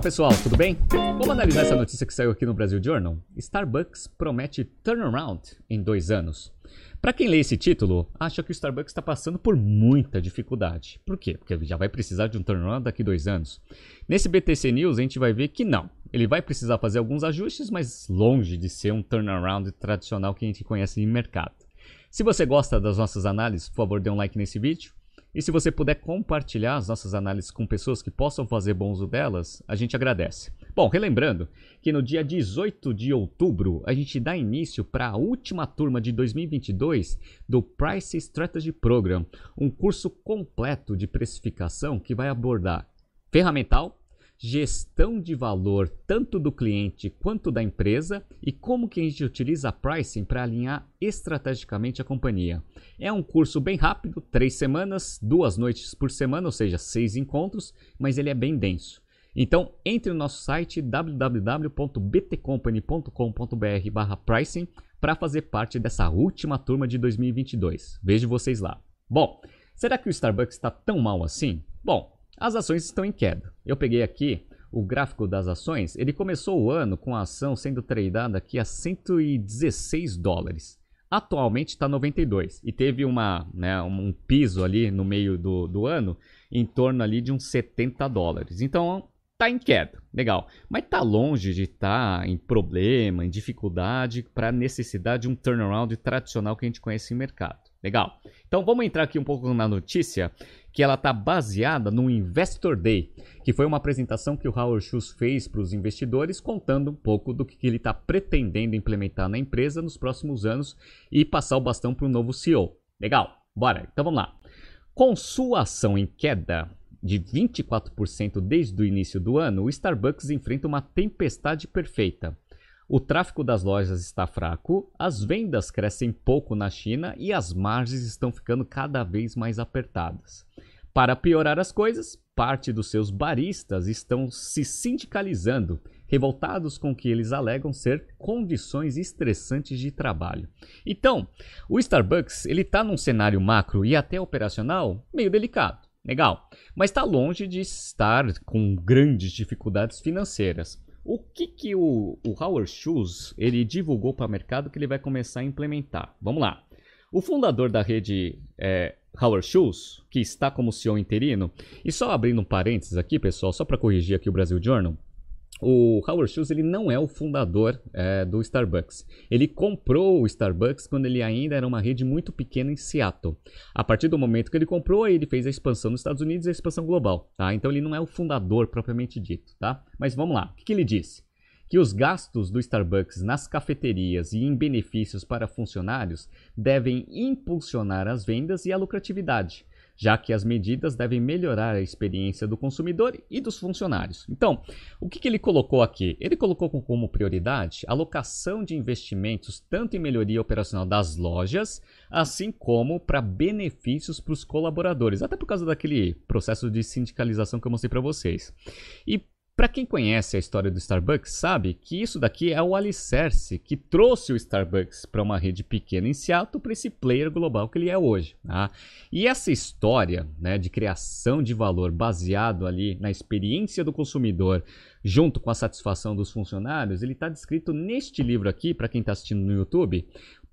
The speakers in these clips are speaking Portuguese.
Fala pessoal, tudo bem? Vamos analisar essa notícia que saiu aqui no Brasil Journal. Starbucks promete turnaround em dois anos. Para quem lê esse título, acha que o Starbucks está passando por muita dificuldade. Por quê? Porque já vai precisar de um turnaround daqui dois anos. Nesse BTC News a gente vai ver que não. Ele vai precisar fazer alguns ajustes, mas longe de ser um turnaround tradicional que a gente conhece em mercado. Se você gosta das nossas análises, por favor, dê um like nesse vídeo. E se você puder compartilhar as nossas análises com pessoas que possam fazer bom uso delas, a gente agradece. Bom, relembrando que no dia 18 de outubro a gente dá início para a última turma de 2022 do Price Strategy Program, um curso completo de precificação que vai abordar ferramental, gestão de valor tanto do cliente quanto da empresa e como que a gente utiliza pricing para alinhar estrategicamente a companhia. É um curso bem rápido, três semanas, duas noites por semana, ou seja, seis encontros, mas ele é bem denso. Então, entre no nosso site www.btcompany.com.br/pricing para fazer parte dessa última turma de 2022. Vejo vocês lá. Bom, será que o Starbucks está tão mal assim? Bom, as ações estão em queda. Eu peguei aqui o gráfico das ações. Ele começou o ano com a ação sendo tradeada aqui a 116 dólares. Atualmente está 92 e teve uma, né, um piso ali no meio do, do ano em torno ali de uns 70 dólares. Então está em queda, legal. Mas está longe de estar tá em problema, em dificuldade para necessidade de um turnaround tradicional que a gente conhece em mercado. Legal. Então vamos entrar aqui um pouco na notícia que ela está baseada no Investor Day, que foi uma apresentação que o Howard Schultz fez para os investidores, contando um pouco do que ele está pretendendo implementar na empresa nos próximos anos e passar o bastão para o novo CEO. Legal, bora. Então vamos lá. Com sua ação em queda de 24% desde o início do ano, o Starbucks enfrenta uma tempestade perfeita. O tráfego das lojas está fraco, as vendas crescem pouco na China e as margens estão ficando cada vez mais apertadas. Para piorar as coisas, parte dos seus baristas estão se sindicalizando, revoltados com o que eles alegam ser condições estressantes de trabalho. Então, o Starbucks ele está num cenário macro e até operacional meio delicado. Legal, mas está longe de estar com grandes dificuldades financeiras. O que, que o, o Howard Schultz ele divulgou para o mercado que ele vai começar a implementar? Vamos lá. O fundador da rede é, Howard Schultz, que está como CEO interino, e só abrindo um parênteses aqui, pessoal, só para corrigir aqui o Brasil Journal, o Howard Schultz ele não é o fundador é, do Starbucks. Ele comprou o Starbucks quando ele ainda era uma rede muito pequena em Seattle. A partir do momento que ele comprou, ele fez a expansão nos Estados Unidos e a expansão global. Tá? Então ele não é o fundador propriamente dito. Tá? Mas vamos lá, o que, que ele disse? Que os gastos do Starbucks nas cafeterias e em benefícios para funcionários devem impulsionar as vendas e a lucratividade já que as medidas devem melhorar a experiência do consumidor e dos funcionários. Então, o que, que ele colocou aqui? Ele colocou como prioridade a alocação de investimentos tanto em melhoria operacional das lojas, assim como para benefícios para os colaboradores, até por causa daquele processo de sindicalização que eu mostrei para vocês. E para quem conhece a história do Starbucks, sabe que isso daqui é o alicerce que trouxe o Starbucks para uma rede pequena em Seattle para esse player global que ele é hoje. Tá? E essa história né, de criação de valor baseado ali na experiência do consumidor, junto com a satisfação dos funcionários, ele está descrito neste livro aqui, para quem está assistindo no YouTube,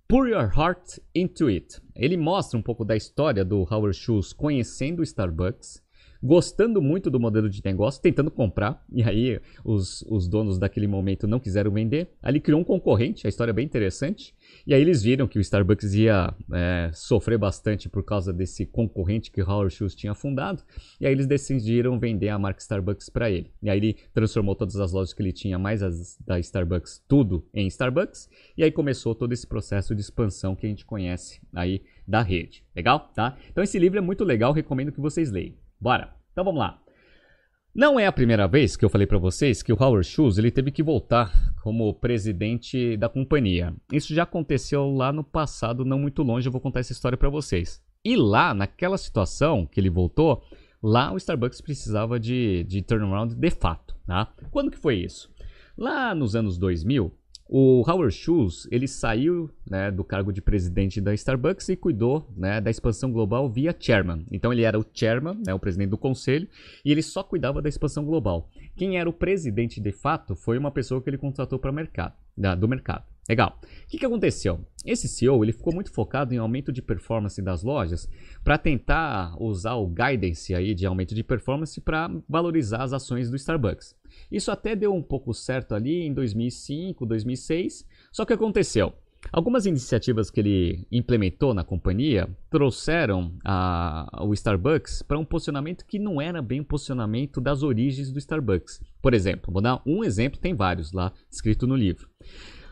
Pour Your Heart Into It. Ele mostra um pouco da história do Howard Schultz conhecendo o Starbucks gostando muito do modelo de negócio, tentando comprar, e aí os, os donos daquele momento não quiseram vender. Ali criou um concorrente, a história é bem interessante, e aí eles viram que o Starbucks ia é, sofrer bastante por causa desse concorrente que Howard Schultz tinha fundado, e aí eles decidiram vender a marca Starbucks para ele. E aí ele transformou todas as lojas que ele tinha, mais as da Starbucks, tudo em Starbucks, e aí começou todo esse processo de expansão que a gente conhece aí da rede. Legal? Tá? Então esse livro é muito legal, recomendo que vocês leiam. Bora. Então vamos lá. Não é a primeira vez que eu falei para vocês que o Howard Schultz ele teve que voltar como presidente da companhia. Isso já aconteceu lá no passado, não muito longe. Eu vou contar essa história para vocês. E lá, naquela situação que ele voltou, lá o Starbucks precisava de, de turnaround de fato. Tá? Quando que foi isso? Lá nos anos 2000, o Howard Schultz ele saiu né, do cargo de presidente da Starbucks e cuidou né, da expansão global via chairman. Então ele era o chairman, né, o presidente do conselho, e ele só cuidava da expansão global. Quem era o presidente de fato foi uma pessoa que ele contratou para mercado, da, do mercado. Legal. O que, que aconteceu? Esse CEO ele ficou muito focado em aumento de performance das lojas para tentar usar o guidance aí de aumento de performance para valorizar as ações do Starbucks. Isso até deu um pouco certo ali em 2005, 2006. Só que aconteceu. Algumas iniciativas que ele implementou na companhia trouxeram a, o Starbucks para um posicionamento que não era bem o posicionamento das origens do Starbucks. Por exemplo, vou dar um exemplo, tem vários lá escrito no livro.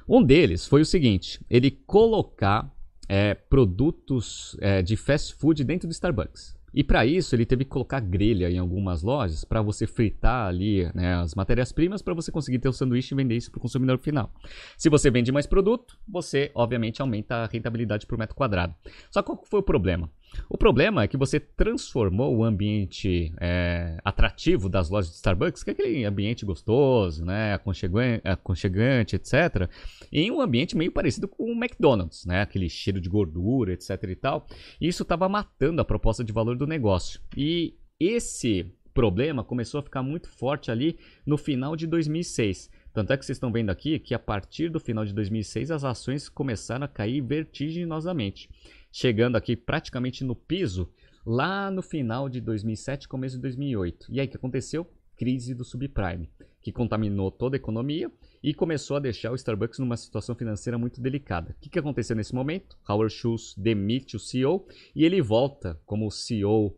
Um deles foi o seguinte: ele colocar é, produtos é, de fast food dentro do Starbucks. E para isso ele teve que colocar grelha em algumas lojas para você fritar ali né, as matérias-primas para você conseguir ter o sanduíche e vender isso para o consumidor final. Se você vende mais produto, você obviamente aumenta a rentabilidade por metro quadrado. Só qual foi o problema? O problema é que você transformou o ambiente é, atrativo das lojas de Starbucks, que é aquele ambiente gostoso, né, aconchegante, aconchegante, etc., em um ambiente meio parecido com o McDonald's, né, aquele cheiro de gordura, etc. e tal. E isso estava matando a proposta de valor do negócio. E esse problema começou a ficar muito forte ali no final de 2006. Tanto é que vocês estão vendo aqui que a partir do final de 2006 as ações começaram a cair vertiginosamente chegando aqui praticamente no piso lá no final de 2007, começo de 2008. E aí o que aconteceu? Crise do subprime, que contaminou toda a economia e começou a deixar o Starbucks numa situação financeira muito delicada. O que, que aconteceu nesse momento? Howard Schultz demite o CEO e ele volta como CEO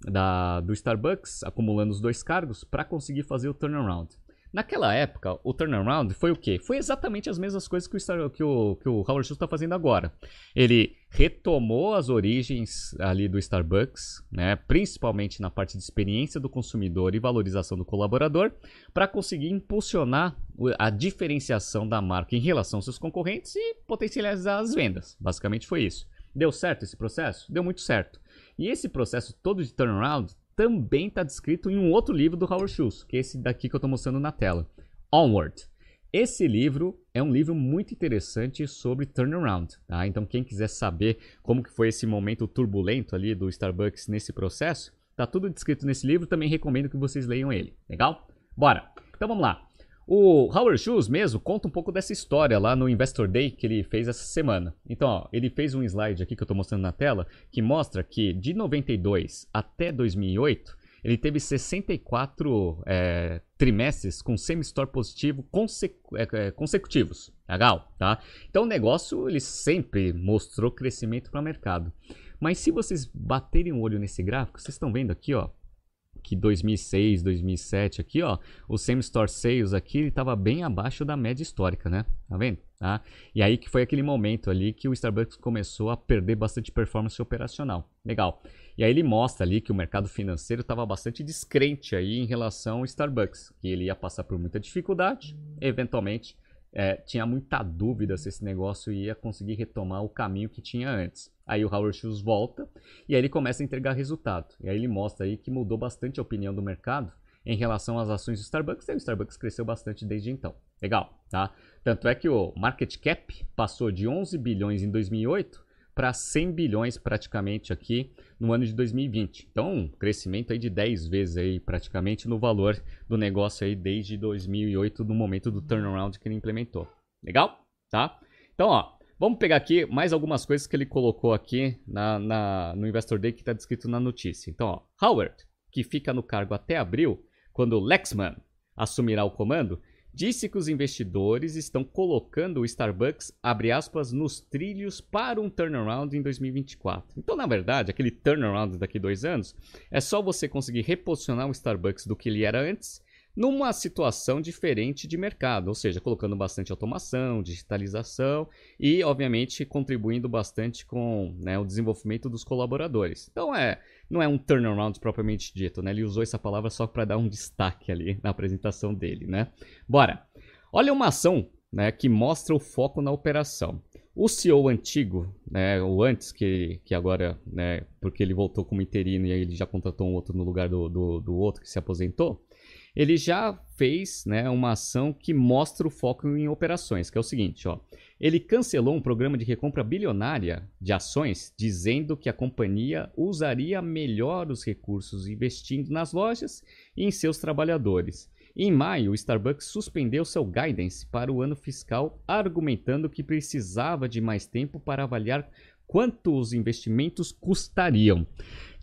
da, do Starbucks, acumulando os dois cargos, para conseguir fazer o turnaround. Naquela época, o turnaround foi o quê? Foi exatamente as mesmas coisas que o, Star, que o, que o Howard Schultz está fazendo agora. Ele retomou as origens ali do Starbucks, né, principalmente na parte de experiência do consumidor e valorização do colaborador, para conseguir impulsionar a diferenciação da marca em relação aos seus concorrentes e potencializar as vendas. Basicamente foi isso. Deu certo esse processo? Deu muito certo. E esse processo todo de turnaround também está descrito em um outro livro do Howard Schultz, que é esse daqui que eu estou mostrando na tela, Onward. Esse livro é um livro muito interessante sobre turnaround, tá? Então quem quiser saber como que foi esse momento turbulento ali do Starbucks nesse processo, tá tudo descrito nesse livro, também recomendo que vocês leiam ele, legal? Bora. Então vamos lá. O Howard Schultz mesmo conta um pouco dessa história lá no Investor Day que ele fez essa semana. Então, ó, ele fez um slide aqui que eu estou mostrando na tela que mostra que de 92 até 2008 ele teve 64 é, trimestres com semi-store positivo consecu é, é, consecutivos. Legal, tá? Então o negócio ele sempre mostrou crescimento para o mercado. Mas se vocês baterem o olho nesse gráfico, vocês estão vendo aqui, ó, que 2006, 2007 aqui, ó, o same store sales aqui estava bem abaixo da média histórica, né? Tá vendo? Tá? E aí que foi aquele momento ali que o Starbucks começou a perder bastante performance operacional. Legal. E aí ele mostra ali que o mercado financeiro estava bastante descrente aí em relação ao Starbucks, que ele ia passar por muita dificuldade, eventualmente é, tinha muita dúvida se esse negócio ia conseguir retomar o caminho que tinha antes. Aí o Howard Schultz volta e aí ele começa a entregar resultado. E aí ele mostra aí que mudou bastante a opinião do mercado em relação às ações do Starbucks e o Starbucks cresceu bastante desde então. Legal, tá? Tanto é que o market cap passou de 11 bilhões em 2008 para 100 bilhões praticamente aqui no ano de 2020. Então, um crescimento aí de 10 vezes aí praticamente no valor do negócio aí desde 2008, no momento do turnaround que ele implementou. Legal? Tá? Então, ó, vamos pegar aqui mais algumas coisas que ele colocou aqui na, na no Investor Day que está descrito na notícia. Então, ó, Howard, que fica no cargo até abril, quando Lexman assumirá o comando, disse que os investidores estão colocando o Starbucks, abre aspas, nos trilhos para um turnaround em 2024. Então, na verdade, aquele turnaround daqui dois anos é só você conseguir reposicionar o Starbucks do que ele era antes numa situação diferente de mercado, ou seja, colocando bastante automação, digitalização e, obviamente, contribuindo bastante com né, o desenvolvimento dos colaboradores. Então, é, não é um turnaround propriamente dito, né? Ele usou essa palavra só para dar um destaque ali na apresentação dele, né? Bora! Olha uma ação né, que mostra o foco na operação. O CEO antigo, né, o antes que, que agora, né, porque ele voltou como interino e aí ele já contratou um outro no lugar do, do, do outro que se aposentou, ele já fez né, uma ação que mostra o foco em operações, que é o seguinte, ó. Ele cancelou um programa de recompra bilionária de ações, dizendo que a companhia usaria melhor os recursos investindo nas lojas e em seus trabalhadores. Em maio, o Starbucks suspendeu seu guidance para o ano fiscal, argumentando que precisava de mais tempo para avaliar quanto os investimentos custariam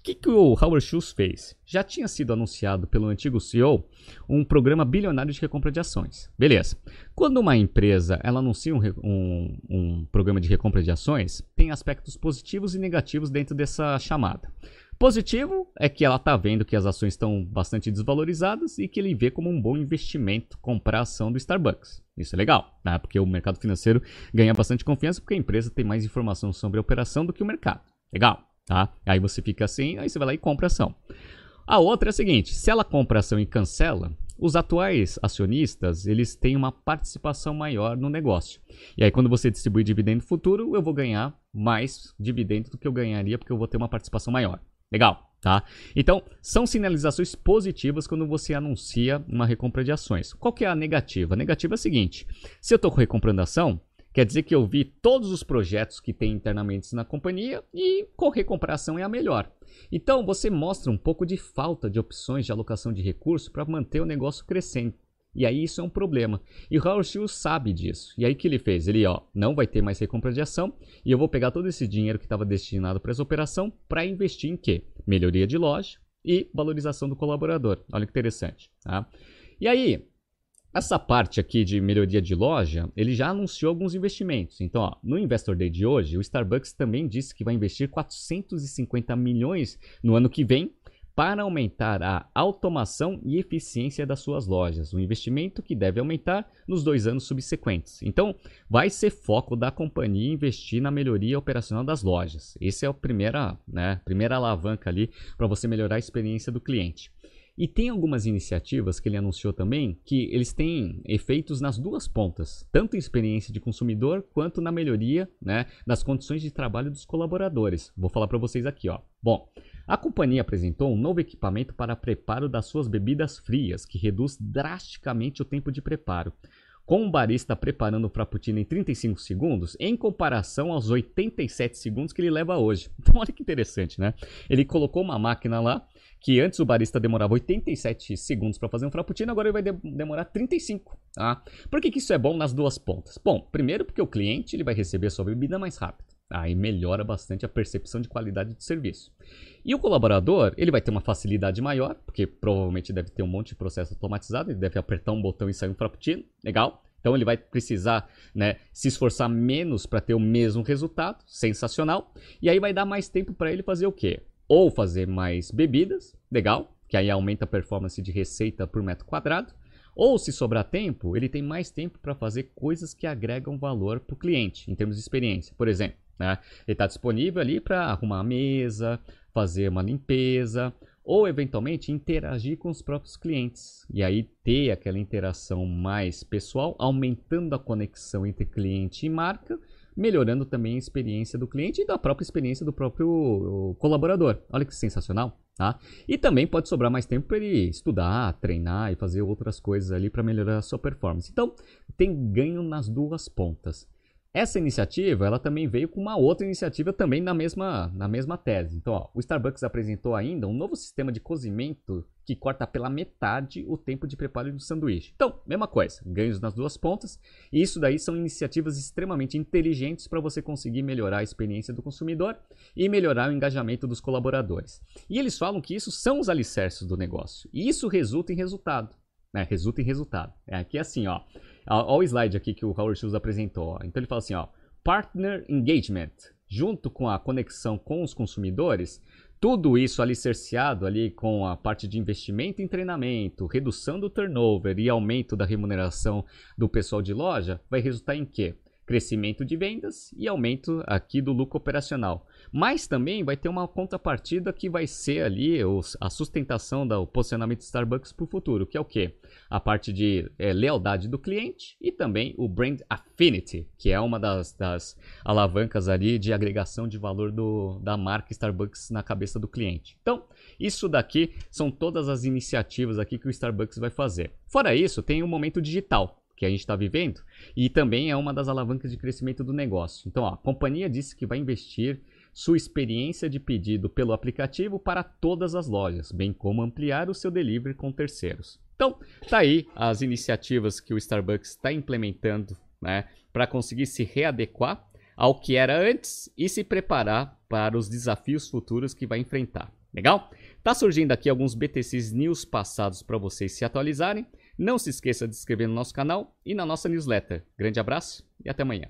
que, que o Howard Schultz fez? Já tinha sido anunciado pelo antigo CEO um programa bilionário de recompra de ações. Beleza. Quando uma empresa ela anuncia um, um, um programa de recompra de ações, tem aspectos positivos e negativos dentro dessa chamada. Positivo é que ela está vendo que as ações estão bastante desvalorizadas e que ele vê como um bom investimento comprar a ação do Starbucks. Isso é legal, né? porque o mercado financeiro ganha bastante confiança porque a empresa tem mais informação sobre a operação do que o mercado. Legal. Tá? Aí você fica assim, aí você vai lá e compra ação. A outra é a seguinte: se ela compra ação e cancela, os atuais acionistas eles têm uma participação maior no negócio. E aí, quando você distribui dividendo futuro, eu vou ganhar mais dividendo do que eu ganharia, porque eu vou ter uma participação maior. Legal, tá? Então, são sinalizações positivas quando você anuncia uma recompra de ações. Qual que é a negativa? A negativa é a seguinte: se eu estou recomprando ação, Quer dizer que eu vi todos os projetos que tem internamente na companhia e correr comparação é a melhor. Então você mostra um pouco de falta de opções de alocação de recursos para manter o negócio crescendo. E aí isso é um problema. E o Howard Schultz sabe disso. E aí que ele fez? Ele, ó, não vai ter mais recompra de ação e eu vou pegar todo esse dinheiro que estava destinado para essa operação para investir em quê? Melhoria de loja e valorização do colaborador. Olha que interessante, tá? E aí, essa parte aqui de melhoria de loja, ele já anunciou alguns investimentos. Então, ó, no Investor Day de hoje, o Starbucks também disse que vai investir 450 milhões no ano que vem para aumentar a automação e eficiência das suas lojas. Um investimento que deve aumentar nos dois anos subsequentes. Então, vai ser foco da companhia investir na melhoria operacional das lojas. Essa é a primeira, né, primeira alavanca ali para você melhorar a experiência do cliente. E tem algumas iniciativas que ele anunciou também que eles têm efeitos nas duas pontas, tanto em experiência de consumidor quanto na melhoria né, das condições de trabalho dos colaboradores. Vou falar para vocês aqui, ó. Bom, a companhia apresentou um novo equipamento para preparo das suas bebidas frias, que reduz drasticamente o tempo de preparo com um barista preparando o frappuccino em 35 segundos, em comparação aos 87 segundos que ele leva hoje. Então, olha que interessante, né? Ele colocou uma máquina lá que antes o barista demorava 87 segundos para fazer um frappuccino, agora ele vai de demorar 35. Tá? Por que, que isso é bom nas duas pontas? Bom, primeiro porque o cliente ele vai receber a sua bebida mais rápido. Aí melhora bastante a percepção de qualidade do serviço. E o colaborador, ele vai ter uma facilidade maior, porque provavelmente deve ter um monte de processo automatizado, ele deve apertar um botão e sair um frappuccino, legal. Então ele vai precisar né, se esforçar menos para ter o mesmo resultado, sensacional. E aí vai dar mais tempo para ele fazer o quê? Ou fazer mais bebidas, legal, que aí aumenta a performance de receita por metro quadrado, ou se sobrar tempo, ele tem mais tempo para fazer coisas que agregam valor para o cliente, em termos de experiência. Por exemplo, né, ele está disponível ali para arrumar a mesa, fazer uma limpeza, ou eventualmente interagir com os próprios clientes. E aí ter aquela interação mais pessoal, aumentando a conexão entre cliente e marca melhorando também a experiência do cliente e da própria experiência do próprio colaborador. Olha que sensacional, tá? E também pode sobrar mais tempo para ele estudar, treinar e fazer outras coisas ali para melhorar a sua performance. Então, tem ganho nas duas pontas. Essa iniciativa, ela também veio com uma outra iniciativa também na mesma, na mesma tese. Então, ó, o Starbucks apresentou ainda um novo sistema de cozimento que corta pela metade o tempo de preparo do sanduíche. Então, mesma coisa, ganhos nas duas pontas. E isso daí são iniciativas extremamente inteligentes para você conseguir melhorar a experiência do consumidor e melhorar o engajamento dos colaboradores. E eles falam que isso são os alicerces do negócio. E isso resulta em resultado. Né? Resulta em resultado. É aqui assim, ó. Olha o slide aqui que o Howard Schultz apresentou. Ó. Então ele fala assim, ó, partner engagement, junto com a conexão com os consumidores, tudo isso alicerciado ali com a parte de investimento em treinamento, redução do turnover e aumento da remuneração do pessoal de loja, vai resultar em quê? Crescimento de vendas e aumento aqui do lucro operacional. Mas também vai ter uma contrapartida que vai ser ali a sustentação do posicionamento de Starbucks para o futuro, que é o que? A parte de é, lealdade do cliente e também o brand affinity, que é uma das, das alavancas ali de agregação de valor do, da marca Starbucks na cabeça do cliente. Então, isso daqui são todas as iniciativas aqui que o Starbucks vai fazer. Fora isso, tem o momento digital que a gente está vivendo e também é uma das alavancas de crescimento do negócio. Então, ó, a companhia disse que vai investir sua experiência de pedido pelo aplicativo para todas as lojas, bem como ampliar o seu delivery com terceiros. Então, tá aí as iniciativas que o Starbucks está implementando, né, para conseguir se readequar ao que era antes e se preparar para os desafios futuros que vai enfrentar. Legal? Tá surgindo aqui alguns BTCs News passados para vocês se atualizarem. Não se esqueça de se inscrever no nosso canal e na nossa newsletter. Grande abraço e até amanhã.